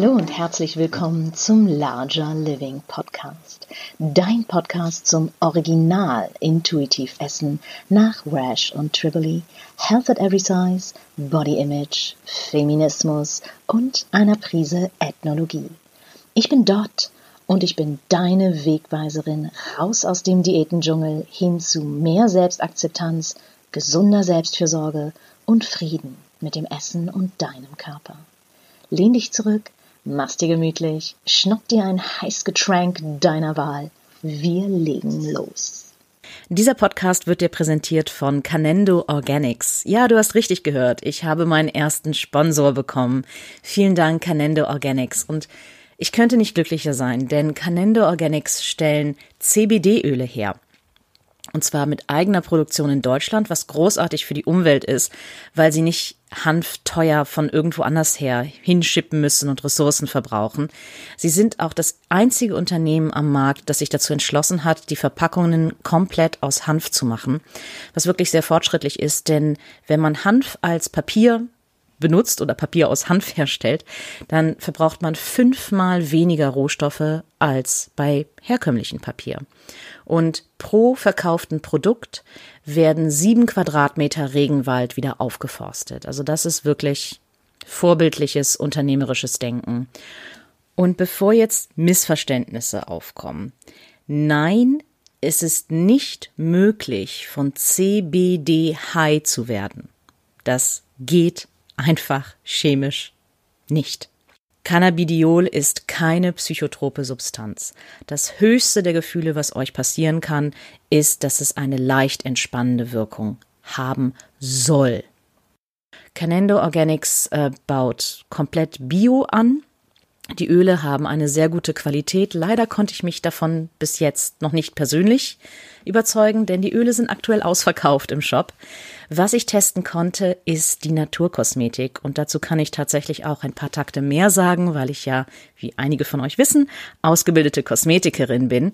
Hallo und herzlich willkommen zum Larger Living Podcast. Dein Podcast zum Original intuitiv Essen nach Rash und Tripoli, Health at Every Size, Body Image, Feminismus und einer Prise Ethnologie. Ich bin Dot und ich bin deine Wegweiserin raus aus dem Diätendschungel hin zu mehr Selbstakzeptanz, gesunder Selbstfürsorge und Frieden mit dem Essen und deinem Körper. Lehn dich zurück, mach's dir gemütlich, schnapp dir ein Heißgetränk deiner Wahl. Wir legen los. Dieser Podcast wird dir präsentiert von Canendo Organics. Ja, du hast richtig gehört. Ich habe meinen ersten Sponsor bekommen. Vielen Dank, Canendo Organics. Und ich könnte nicht glücklicher sein, denn Canendo Organics stellen CBD-Öle her. Und zwar mit eigener Produktion in Deutschland, was großartig für die Umwelt ist, weil sie nicht Hanf teuer von irgendwo anders her hinschippen müssen und Ressourcen verbrauchen. Sie sind auch das einzige Unternehmen am Markt, das sich dazu entschlossen hat, die Verpackungen komplett aus Hanf zu machen, was wirklich sehr fortschrittlich ist, denn wenn man Hanf als Papier benutzt oder Papier aus Hanf herstellt, dann verbraucht man fünfmal weniger Rohstoffe als bei herkömmlichem Papier. Und pro verkauften Produkt werden sieben Quadratmeter Regenwald wieder aufgeforstet. Also das ist wirklich vorbildliches unternehmerisches Denken. Und bevor jetzt Missverständnisse aufkommen, nein, es ist nicht möglich, von CBD high zu werden. Das geht einfach chemisch nicht. Cannabidiol ist keine psychotrope Substanz. Das höchste der Gefühle, was euch passieren kann, ist, dass es eine leicht entspannende Wirkung haben soll. Canendo Organics äh, baut komplett Bio an. Die Öle haben eine sehr gute Qualität. Leider konnte ich mich davon bis jetzt noch nicht persönlich überzeugen, denn die Öle sind aktuell ausverkauft im Shop. Was ich testen konnte, ist die Naturkosmetik und dazu kann ich tatsächlich auch ein paar Takte mehr sagen, weil ich ja, wie einige von euch wissen, ausgebildete Kosmetikerin bin.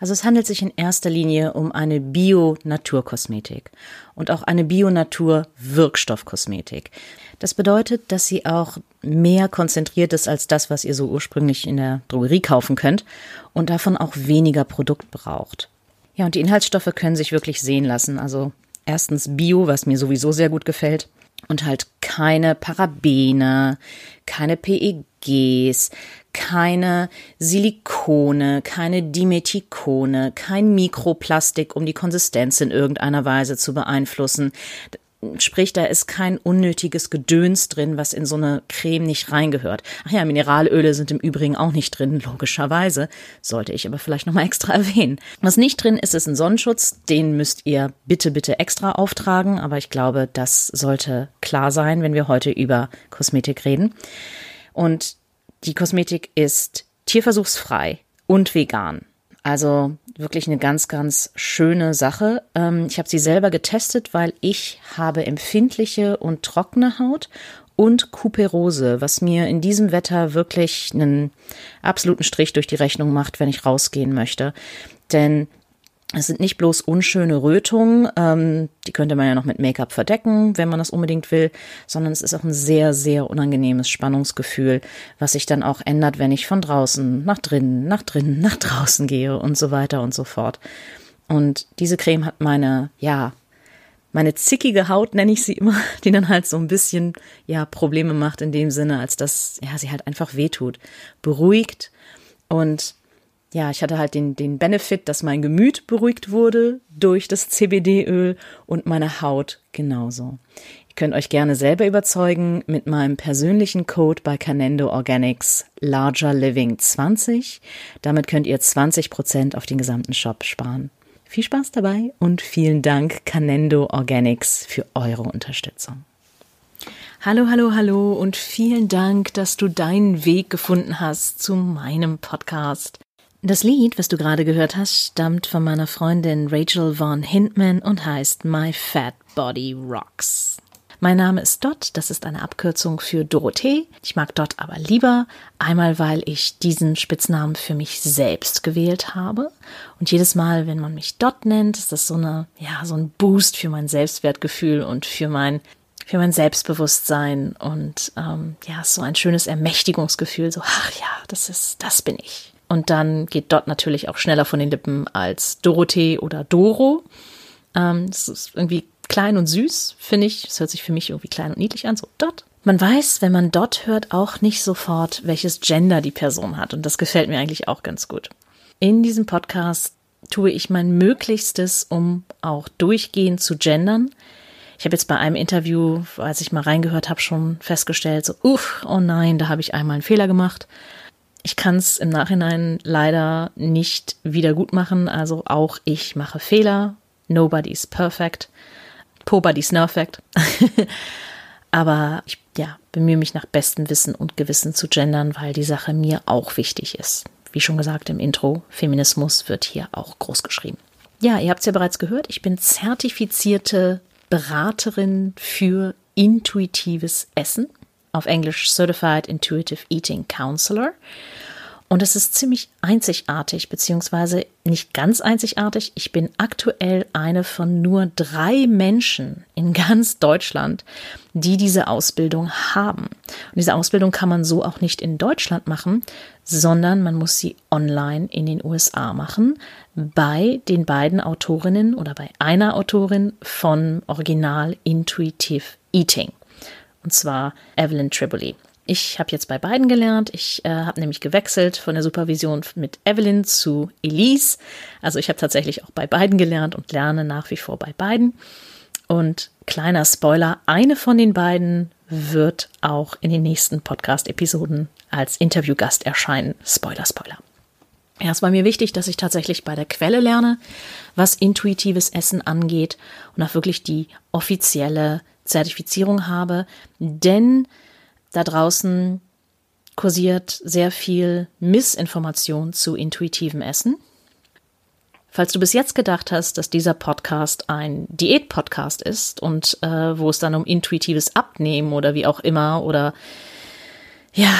Also es handelt sich in erster Linie um eine Bio-Naturkosmetik und auch eine Bio-Natur-Wirkstoffkosmetik. Das bedeutet, dass sie auch mehr konzentriert ist als das, was ihr so ursprünglich in der Drogerie kaufen könnt und davon auch weniger Produkt braucht. Ja, und die Inhaltsstoffe können sich wirklich sehen lassen. Also erstens Bio, was mir sowieso sehr gut gefällt. Und halt keine Parabene, keine PEGs, keine Silikone, keine Dimethikone, kein Mikroplastik, um die Konsistenz in irgendeiner Weise zu beeinflussen. Sprich, da ist kein unnötiges Gedöns drin, was in so eine Creme nicht reingehört. Ach ja, Mineralöle sind im Übrigen auch nicht drin, logischerweise. Sollte ich aber vielleicht nochmal extra erwähnen. Was nicht drin ist, ist ein Sonnenschutz. Den müsst ihr bitte, bitte extra auftragen. Aber ich glaube, das sollte klar sein, wenn wir heute über Kosmetik reden. Und die Kosmetik ist tierversuchsfrei und vegan. Also wirklich eine ganz, ganz schöne Sache. Ähm, ich habe sie selber getestet, weil ich habe empfindliche und trockene Haut und Kuperose, was mir in diesem Wetter wirklich einen absoluten Strich durch die Rechnung macht, wenn ich rausgehen möchte. Denn es sind nicht bloß unschöne Rötungen, ähm, die könnte man ja noch mit Make-up verdecken, wenn man das unbedingt will, sondern es ist auch ein sehr, sehr unangenehmes Spannungsgefühl, was sich dann auch ändert, wenn ich von draußen nach drinnen, nach drinnen, nach draußen gehe und so weiter und so fort. Und diese Creme hat meine, ja, meine zickige Haut, nenne ich sie immer, die dann halt so ein bisschen, ja, Probleme macht in dem Sinne, als dass, ja, sie halt einfach wehtut. Beruhigt und ja, ich hatte halt den, den Benefit, dass mein Gemüt beruhigt wurde durch das CBD-Öl und meine Haut genauso. Ihr könnt euch gerne selber überzeugen mit meinem persönlichen Code bei Canendo Organics Larger Living 20. Damit könnt ihr 20 Prozent auf den gesamten Shop sparen. Viel Spaß dabei und vielen Dank Canendo Organics für eure Unterstützung. Hallo, hallo, hallo und vielen Dank, dass du deinen Weg gefunden hast zu meinem Podcast. Das Lied, was du gerade gehört hast, stammt von meiner Freundin Rachel Von Hintman und heißt My Fat Body Rocks. Mein Name ist Dot, das ist eine Abkürzung für Dorothee. Ich mag Dot aber lieber, einmal weil ich diesen Spitznamen für mich selbst gewählt habe. Und jedes Mal, wenn man mich Dot nennt, ist das so eine, ja, so ein Boost für mein Selbstwertgefühl und für mein für mein Selbstbewusstsein und ähm, ja, so ein schönes Ermächtigungsgefühl, so, ach ja, das ist, das bin ich. Und dann geht Dot natürlich auch schneller von den Lippen als Dorothee oder Doro. Ähm, das ist irgendwie klein und süß, finde ich. Das hört sich für mich irgendwie klein und niedlich an, so Dot. Man weiß, wenn man Dot hört, auch nicht sofort, welches Gender die Person hat. Und das gefällt mir eigentlich auch ganz gut. In diesem Podcast tue ich mein Möglichstes, um auch durchgehend zu gendern. Ich habe jetzt bei einem Interview, als ich mal reingehört habe, schon festgestellt, so, uff, oh nein, da habe ich einmal einen Fehler gemacht. Ich kann es im Nachhinein leider nicht wieder gut machen. Also auch ich mache Fehler. Nobody's perfect. Pobody's perfect. Aber ich ja, bemühe mich nach bestem Wissen und Gewissen zu gendern, weil die Sache mir auch wichtig ist. Wie schon gesagt im Intro, Feminismus wird hier auch groß geschrieben. Ja, ihr habt es ja bereits gehört, ich bin zertifizierte Beraterin für intuitives Essen auf Englisch Certified Intuitive Eating Counselor. Und es ist ziemlich einzigartig, beziehungsweise nicht ganz einzigartig. Ich bin aktuell eine von nur drei Menschen in ganz Deutschland, die diese Ausbildung haben. Und diese Ausbildung kann man so auch nicht in Deutschland machen, sondern man muss sie online in den USA machen, bei den beiden Autorinnen oder bei einer Autorin von Original Intuitive Eating und zwar Evelyn Triboli. Ich habe jetzt bei beiden gelernt. Ich äh, habe nämlich gewechselt von der Supervision mit Evelyn zu Elise. Also ich habe tatsächlich auch bei beiden gelernt und lerne nach wie vor bei beiden. Und kleiner Spoiler, eine von den beiden wird auch in den nächsten Podcast-Episoden als Interviewgast erscheinen. Spoiler, Spoiler. Ja, es war mir wichtig, dass ich tatsächlich bei der Quelle lerne, was intuitives Essen angeht und auch wirklich die offizielle Zertifizierung habe, denn da draußen kursiert sehr viel Missinformation zu intuitivem Essen. Falls du bis jetzt gedacht hast, dass dieser Podcast ein Diät-Podcast ist und äh, wo es dann um intuitives Abnehmen oder wie auch immer oder ja,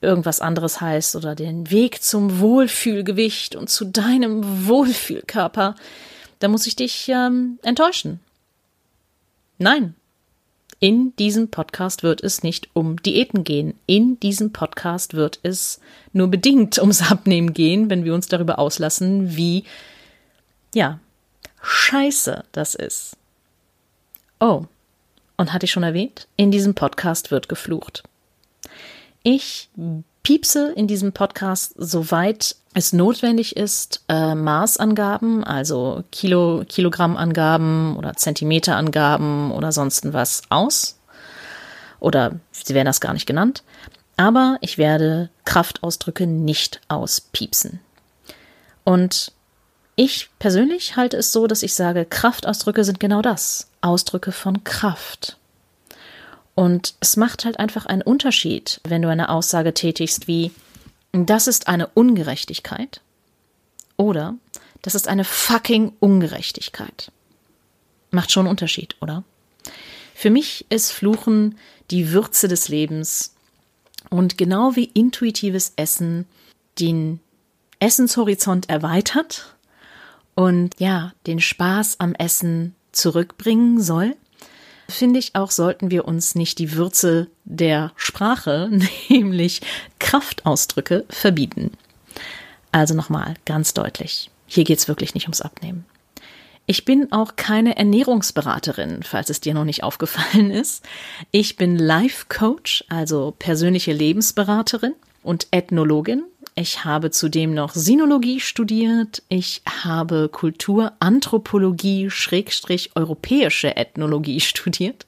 irgendwas anderes heißt oder den Weg zum Wohlfühlgewicht und zu deinem Wohlfühlkörper, da muss ich dich ähm, enttäuschen. Nein. In diesem Podcast wird es nicht um Diäten gehen. In diesem Podcast wird es nur bedingt ums Abnehmen gehen, wenn wir uns darüber auslassen, wie, ja, scheiße das ist. Oh, und hatte ich schon erwähnt, in diesem Podcast wird geflucht. Ich piepse in diesem Podcast, soweit es notwendig ist, äh, Maßangaben, also Kilo, Kilogrammangaben oder Zentimeterangaben oder sonst was aus. Oder sie werden das gar nicht genannt. Aber ich werde Kraftausdrücke nicht auspiepsen. Und ich persönlich halte es so, dass ich sage, Kraftausdrücke sind genau das. Ausdrücke von Kraft. Und es macht halt einfach einen Unterschied, wenn du eine Aussage tätigst wie, das ist eine Ungerechtigkeit oder das ist eine fucking Ungerechtigkeit. Macht schon einen Unterschied, oder? Für mich ist Fluchen die Würze des Lebens und genau wie intuitives Essen den Essenshorizont erweitert und ja, den Spaß am Essen zurückbringen soll, finde ich auch, sollten wir uns nicht die Würze der Sprache, nämlich Kraftausdrücke, verbieten. Also nochmal ganz deutlich, hier geht es wirklich nicht ums Abnehmen. Ich bin auch keine Ernährungsberaterin, falls es dir noch nicht aufgefallen ist. Ich bin Life Coach, also persönliche Lebensberaterin und Ethnologin ich habe zudem noch Sinologie studiert. Ich habe Kulturanthropologie, Schrägstrich europäische Ethnologie studiert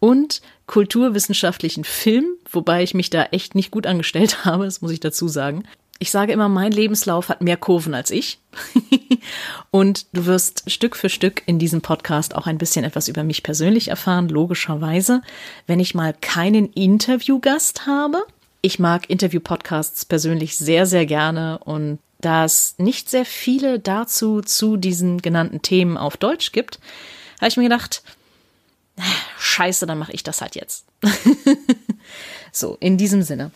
und kulturwissenschaftlichen Film, wobei ich mich da echt nicht gut angestellt habe, das muss ich dazu sagen. Ich sage immer, mein Lebenslauf hat mehr Kurven als ich. und du wirst Stück für Stück in diesem Podcast auch ein bisschen etwas über mich persönlich erfahren, logischerweise. Wenn ich mal keinen Interviewgast habe, Ich mag Interview-Podcasts persönlich sehr, sehr gerne und da es nicht sehr viele dazu zu diesen genannten Themen auf Deutsch gibt, habe ich mir gedacht, scheiße, dann mache ich das halt jetzt. so, in diesem Sinne.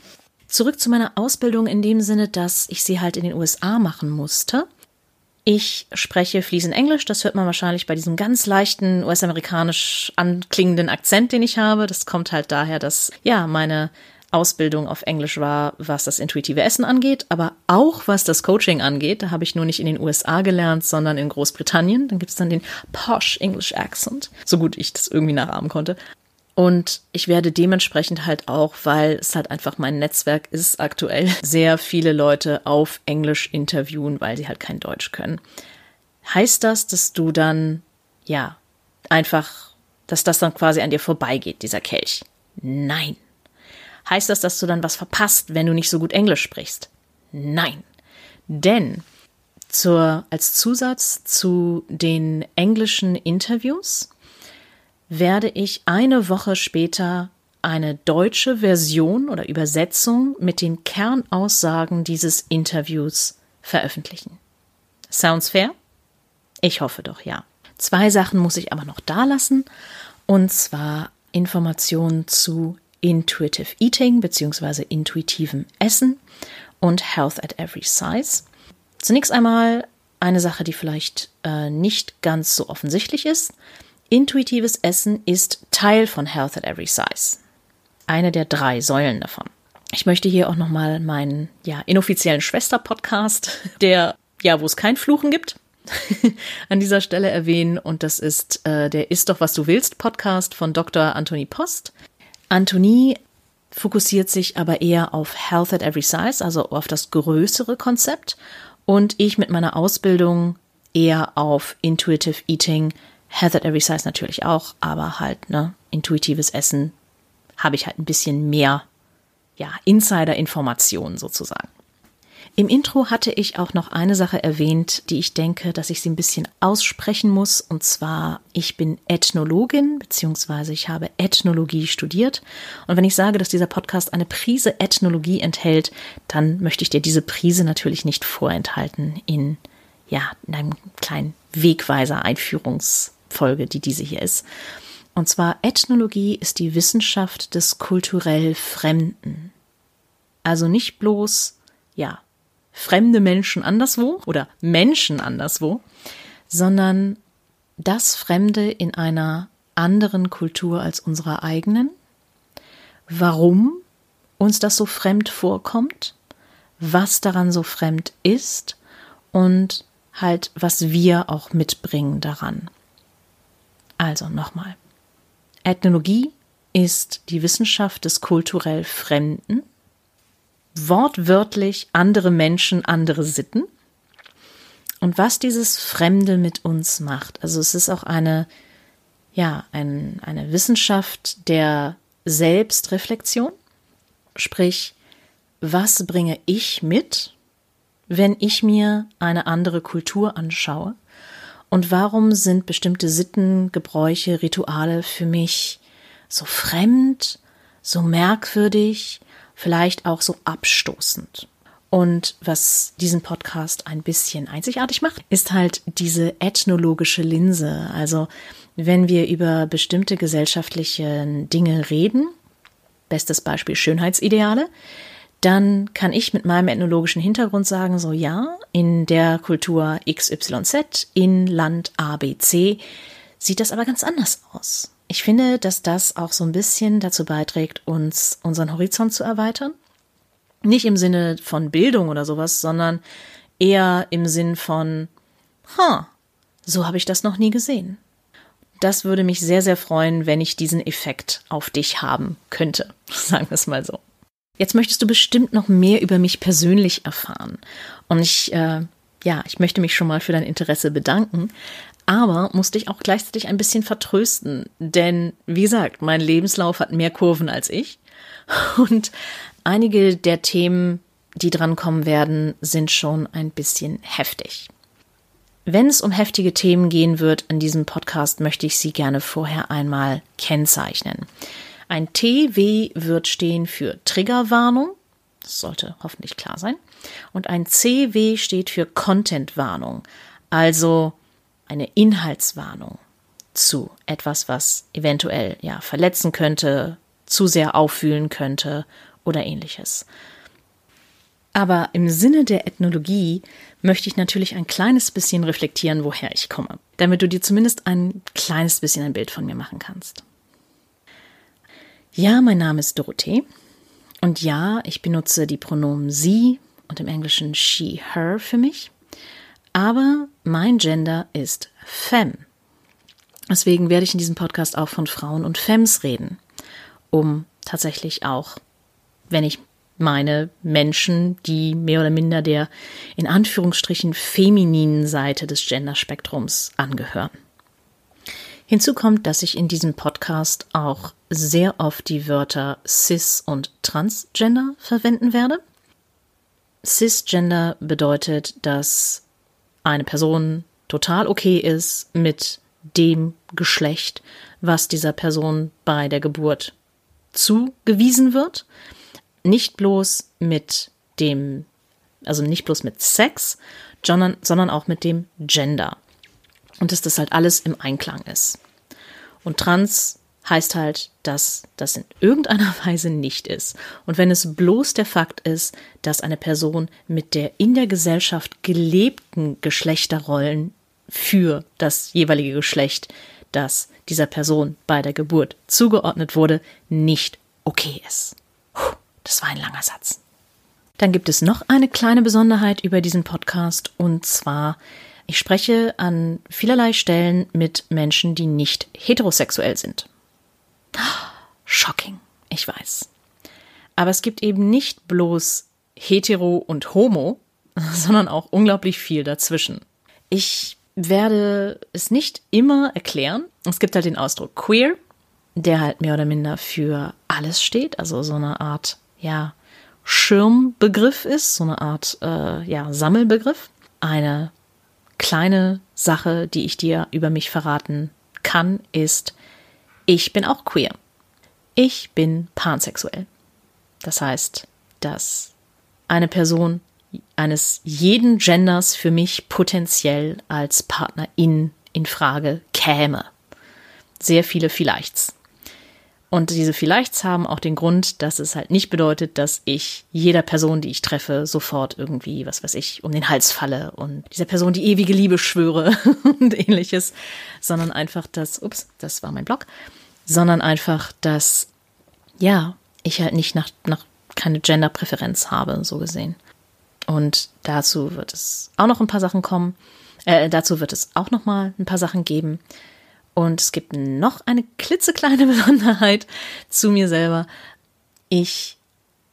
Zurück zu meiner Ausbildung in dem Sinne, dass ich sie halt in den USA machen musste. Ich spreche fließend Englisch, das hört man wahrscheinlich bei diesem ganz leichten US-amerikanisch anklingenden Akzent, den ich habe. Das kommt halt daher, dass ja meine Ausbildung auf Englisch war, was das intuitive Essen angeht, aber auch was das Coaching angeht. Da habe ich nur nicht in den USA gelernt, sondern in Großbritannien. Dann gibt es dann den Posh English Accent, so gut ich das irgendwie nachahmen konnte. Und ich werde dementsprechend halt auch, weil es halt einfach mein Netzwerk ist aktuell, sehr viele Leute auf Englisch interviewen, weil sie halt kein Deutsch können. Heißt das, dass du dann, ja, einfach, dass das dann quasi an dir vorbeigeht, dieser Kelch? Nein. Heißt das, dass du dann was verpasst, wenn du nicht so gut Englisch sprichst? Nein. Denn zur, als Zusatz zu den englischen Interviews werde ich eine Woche später eine deutsche Version oder Übersetzung mit den Kernaussagen dieses Interviews veröffentlichen. Sounds fair? Ich hoffe doch ja. Zwei Sachen muss ich aber noch da lassen, und zwar Informationen zu Intuitive Eating bzw. intuitivem Essen und Health at Every Size. Zunächst einmal eine Sache, die vielleicht äh, nicht ganz so offensichtlich ist. Intuitives Essen ist Teil von Health at Every Size. Eine der drei Säulen davon. Ich möchte hier auch nochmal meinen ja, inoffiziellen Schwester-Podcast, der, ja, wo es kein Fluchen gibt, an dieser Stelle erwähnen. Und das ist äh, der Ist doch, was du willst Podcast von Dr. Anthony Post. Antonie fokussiert sich aber eher auf Health at Every Size, also auf das größere Konzept. Und ich mit meiner Ausbildung eher auf Intuitive Eating, Health at Every Size natürlich auch, aber halt, ne, intuitives Essen habe ich halt ein bisschen mehr, ja, Insider-Informationen sozusagen. Im Intro hatte ich auch noch eine Sache erwähnt, die ich denke, dass ich sie ein bisschen aussprechen muss. Und zwar, ich bin Ethnologin, beziehungsweise ich habe Ethnologie studiert. Und wenn ich sage, dass dieser Podcast eine Prise Ethnologie enthält, dann möchte ich dir diese Prise natürlich nicht vorenthalten in, ja, in einem kleinen Wegweiser Einführungsfolge, die diese hier ist. Und zwar Ethnologie ist die Wissenschaft des kulturell Fremden. Also nicht bloß, ja, fremde Menschen anderswo oder Menschen anderswo, sondern das Fremde in einer anderen Kultur als unserer eigenen, warum uns das so fremd vorkommt, was daran so fremd ist und halt, was wir auch mitbringen daran. Also nochmal. Ethnologie ist die Wissenschaft des kulturell Fremden wortwörtlich andere Menschen, andere Sitten. Und was dieses Fremde mit uns macht. Also es ist auch eine, ja, ein, eine Wissenschaft der Selbstreflexion. Sprich, was bringe ich mit, wenn ich mir eine andere Kultur anschaue? Und warum sind bestimmte Sitten, Gebräuche, Rituale für mich so fremd, so merkwürdig, vielleicht auch so abstoßend. Und was diesen Podcast ein bisschen einzigartig macht, ist halt diese ethnologische Linse. Also wenn wir über bestimmte gesellschaftliche Dinge reden, bestes Beispiel Schönheitsideale, dann kann ich mit meinem ethnologischen Hintergrund sagen, so ja, in der Kultur XYZ, in Land ABC, sieht das aber ganz anders aus. Ich finde, dass das auch so ein bisschen dazu beiträgt, uns unseren Horizont zu erweitern. Nicht im Sinne von Bildung oder sowas, sondern eher im Sinn von, ha, so habe ich das noch nie gesehen. Das würde mich sehr, sehr freuen, wenn ich diesen Effekt auf dich haben könnte. Sagen wir es mal so. Jetzt möchtest du bestimmt noch mehr über mich persönlich erfahren. Und ich, äh, ja, ich möchte mich schon mal für dein Interesse bedanken aber musste ich auch gleichzeitig ein bisschen vertrösten, denn wie gesagt, mein Lebenslauf hat mehr Kurven als ich und einige der Themen, die drankommen werden, sind schon ein bisschen heftig. Wenn es um heftige Themen gehen wird in diesem Podcast, möchte ich sie gerne vorher einmal kennzeichnen. Ein TW wird stehen für Triggerwarnung. Das sollte hoffentlich klar sein. Und ein CW steht für Contentwarnung. Also eine Inhaltswarnung zu etwas, was eventuell ja verletzen könnte, zu sehr auffühlen könnte oder ähnliches. Aber im Sinne der Ethnologie möchte ich natürlich ein kleines bisschen reflektieren, woher ich komme, damit du dir zumindest ein kleines bisschen ein Bild von mir machen kannst. Ja, mein Name ist Dorothee und ja, ich benutze die Pronomen sie und im Englischen she, her für mich, aber mein Gender ist femme. Deswegen werde ich in diesem Podcast auch von Frauen und Femmes reden, um tatsächlich auch, wenn ich meine Menschen, die mehr oder minder der in Anführungsstrichen femininen Seite des Genderspektrums angehören. Hinzu kommt, dass ich in diesem Podcast auch sehr oft die Wörter cis und transgender verwenden werde. Cisgender bedeutet, dass eine Person total okay ist mit dem Geschlecht, was dieser Person bei der Geburt zugewiesen wird nicht bloß mit dem, also nicht bloß mit Sex, sondern, sondern auch mit dem Gender. Und dass das halt alles im Einklang ist. Und trans heißt halt, dass das in irgendeiner Weise nicht ist. Und wenn es bloß der Fakt ist, dass eine Person mit der in der Gesellschaft gelebten Geschlechterrollen für das jeweilige Geschlecht, das dieser Person bei der Geburt zugeordnet wurde, nicht okay ist. Puh. Das war ein langer Satz. Dann gibt es noch eine kleine Besonderheit über diesen Podcast und zwar, ich spreche an vielerlei Stellen mit Menschen, die nicht heterosexuell sind. Shocking, ich weiß. Aber es gibt eben nicht bloß hetero und homo, sondern auch unglaublich viel dazwischen. Ich werde es nicht immer erklären. Es gibt halt den Ausdruck queer, der halt mehr oder minder für alles steht, also so eine Art ja, Schirmbegriff ist, so eine Art äh, ja, Sammelbegriff. Eine kleine Sache, die ich dir über mich verraten kann, ist, ich bin auch queer. Ich bin pansexuell. Das heißt, dass eine Person eines jeden Genders für mich potenziell als Partnerin in Frage käme. Sehr viele Vielleichts. Und diese Vielleichts haben auch den Grund, dass es halt nicht bedeutet, dass ich jeder Person, die ich treffe, sofort irgendwie, was weiß ich, um den Hals falle und dieser Person die ewige Liebe schwöre und ähnliches, sondern einfach, dass, ups, das war mein Blog, sondern einfach, dass, ja, ich halt nicht nach, nach keine Genderpräferenz habe, so gesehen. Und dazu wird es auch noch ein paar Sachen kommen. Äh, dazu wird es auch noch mal ein paar Sachen geben. Und es gibt noch eine klitzekleine Besonderheit zu mir selber. Ich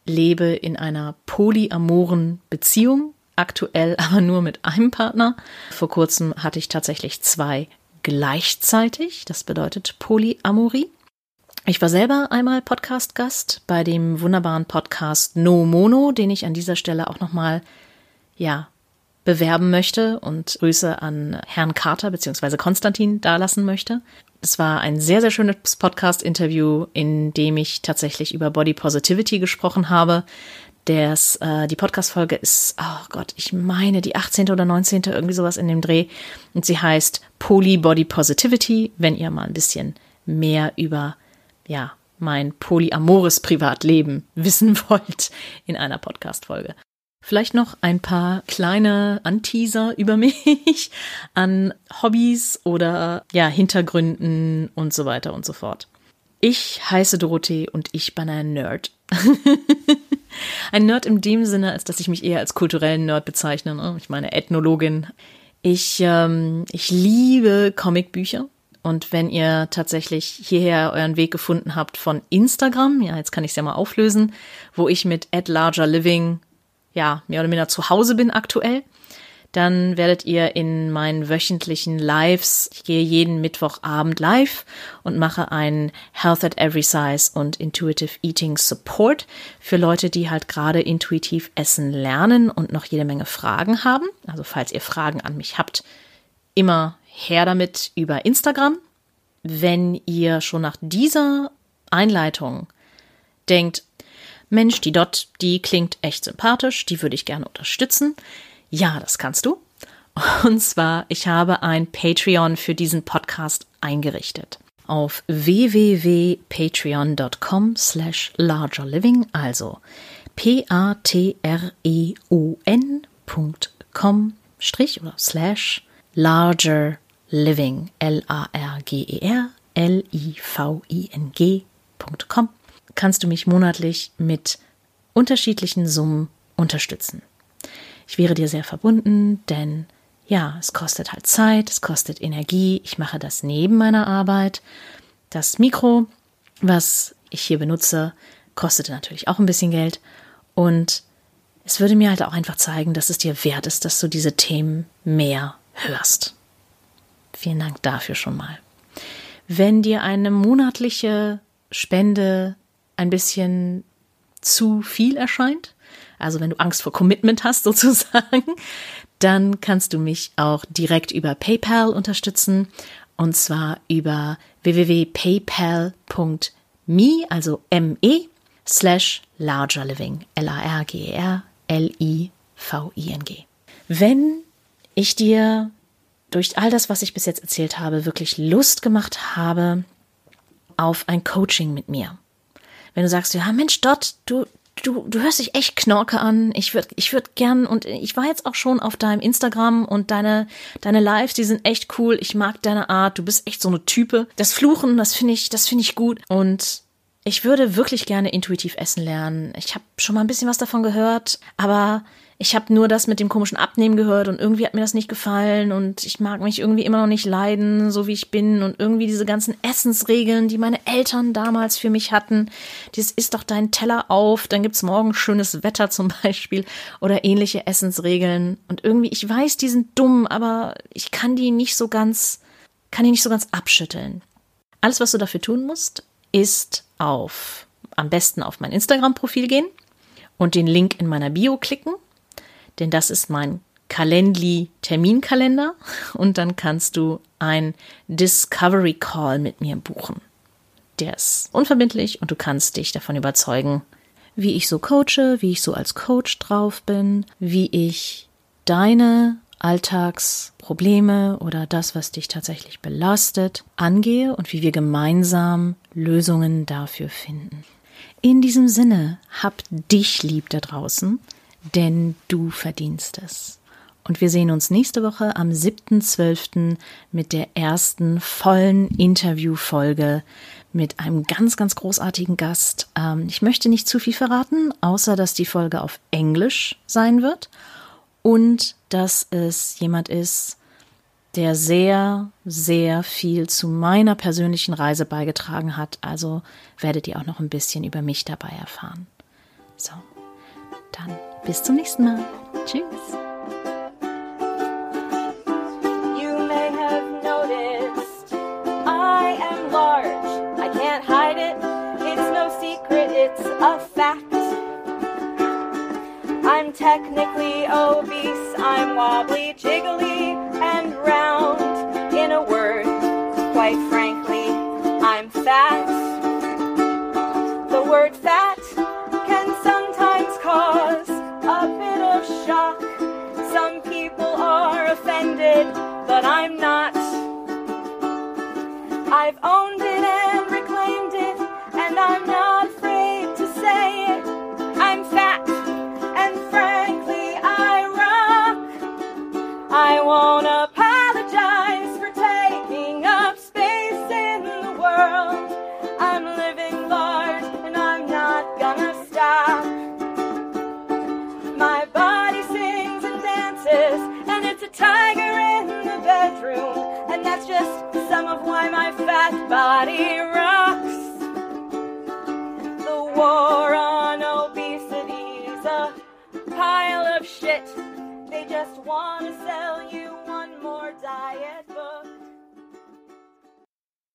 lebe in einer polyamoren Beziehung, aktuell aber nur mit einem Partner. Vor kurzem hatte ich tatsächlich zwei gleichzeitig. Das bedeutet Polyamorie. Ich war selber einmal Podcast-Gast bei dem wunderbaren Podcast No Mono, den ich an dieser Stelle auch nochmal, ja, bewerben möchte und Grüße an Herrn Carter bzw. Konstantin dalassen möchte. Es war ein sehr, sehr schönes Podcast-Interview, in dem ich tatsächlich über Body Positivity gesprochen habe. Das, äh, die Podcast-Folge ist, oh Gott, ich meine die 18. oder 19. irgendwie sowas in dem Dreh. Und sie heißt Poly Body Positivity, wenn ihr mal ein bisschen mehr über, ja, mein polyamores Privatleben wissen wollt in einer Podcast-Folge. Vielleicht noch ein paar kleine Anteaser über mich an Hobbys oder ja, Hintergründen und so weiter und so fort. Ich heiße Dorothee und ich bin ein Nerd. ein Nerd in dem Sinne, als dass ich mich eher als kulturellen Nerd bezeichne. Ne? Ich meine Ethnologin. Ich, ähm, ich liebe Comicbücher. Und wenn ihr tatsächlich hierher euren Weg gefunden habt von Instagram, ja, jetzt kann ich es ja mal auflösen, wo ich mit at larger living ja, mehr oder minder zu Hause bin aktuell, dann werdet ihr in meinen wöchentlichen Lives, ich gehe jeden Mittwochabend live und mache einen Health at Every Size und Intuitive Eating Support für Leute, die halt gerade intuitiv essen lernen und noch jede Menge Fragen haben. Also falls ihr Fragen an mich habt, immer her damit über Instagram. Wenn ihr schon nach dieser Einleitung denkt, Mensch, die Dot, die klingt echt sympathisch, die würde ich gerne unterstützen. Ja, das kannst du. Und zwar, ich habe ein Patreon für diesen Podcast eingerichtet. Auf www.patreon.com slash largerliving, also p-a-t-r-e-o-n.com strich oder slash larger living, L-A-R-G-E-R, L-I-V-I-N-G.com kannst du mich monatlich mit unterschiedlichen Summen unterstützen. Ich wäre dir sehr verbunden, denn ja, es kostet halt Zeit, es kostet Energie. Ich mache das neben meiner Arbeit. Das Mikro, was ich hier benutze, kostete natürlich auch ein bisschen Geld. Und es würde mir halt auch einfach zeigen, dass es dir wert ist, dass du diese Themen mehr hörst. Vielen Dank dafür schon mal. Wenn dir eine monatliche Spende ein bisschen zu viel erscheint, also wenn du Angst vor Commitment hast sozusagen, dann kannst du mich auch direkt über PayPal unterstützen und zwar über www.paypal.me, also me, slash largerliving, L-A-R-G-E-R, L-I-V-I-N-G. Wenn ich dir durch all das, was ich bis jetzt erzählt habe, wirklich Lust gemacht habe auf ein Coaching mit mir. Wenn du sagst, ja Mensch, Dot, du, du, du hörst dich echt Knorke an. Ich würde ich würd gern, und ich war jetzt auch schon auf deinem Instagram und deine, deine Lives, die sind echt cool. Ich mag deine Art. Du bist echt so eine Type. Das Fluchen, das finde ich, das finde ich gut. Und ich würde wirklich gerne intuitiv essen lernen. Ich habe schon mal ein bisschen was davon gehört, aber ich habe nur das mit dem komischen Abnehmen gehört und irgendwie hat mir das nicht gefallen und ich mag mich irgendwie immer noch nicht leiden, so wie ich bin und irgendwie diese ganzen Essensregeln, die meine Eltern damals für mich hatten, dieses isst doch deinen Teller auf, dann gibt's morgen schönes Wetter zum Beispiel oder ähnliche Essensregeln und irgendwie, ich weiß, die sind dumm, aber ich kann die nicht so ganz, kann die nicht so ganz abschütteln. Alles, was du dafür tun musst, ist auf, am besten auf mein Instagram-Profil gehen und den Link in meiner Bio klicken denn das ist mein Calendly Terminkalender und dann kannst du ein Discovery Call mit mir buchen. Der ist unverbindlich und du kannst dich davon überzeugen, wie ich so coache, wie ich so als Coach drauf bin, wie ich deine Alltagsprobleme oder das, was dich tatsächlich belastet, angehe und wie wir gemeinsam Lösungen dafür finden. In diesem Sinne, hab dich lieb da draußen denn du verdienst es. Und wir sehen uns nächste Woche am 7.12. mit der ersten vollen Interviewfolge mit einem ganz, ganz großartigen Gast. Ähm, ich möchte nicht zu viel verraten, außer dass die Folge auf Englisch sein wird und dass es jemand ist, der sehr, sehr viel zu meiner persönlichen Reise beigetragen hat. Also werdet ihr auch noch ein bisschen über mich dabei erfahren. So, dann bis zum nächsten Mal. Tschüss. You may have noticed I am large. I can't hide it. It's no secret, it's a fact. I'm technically obese. I'm wobbly, jiggly, and round. In a word, quite frankly, I'm fat. The word fat but I'm not. I've owned it why my fat body rocks. The war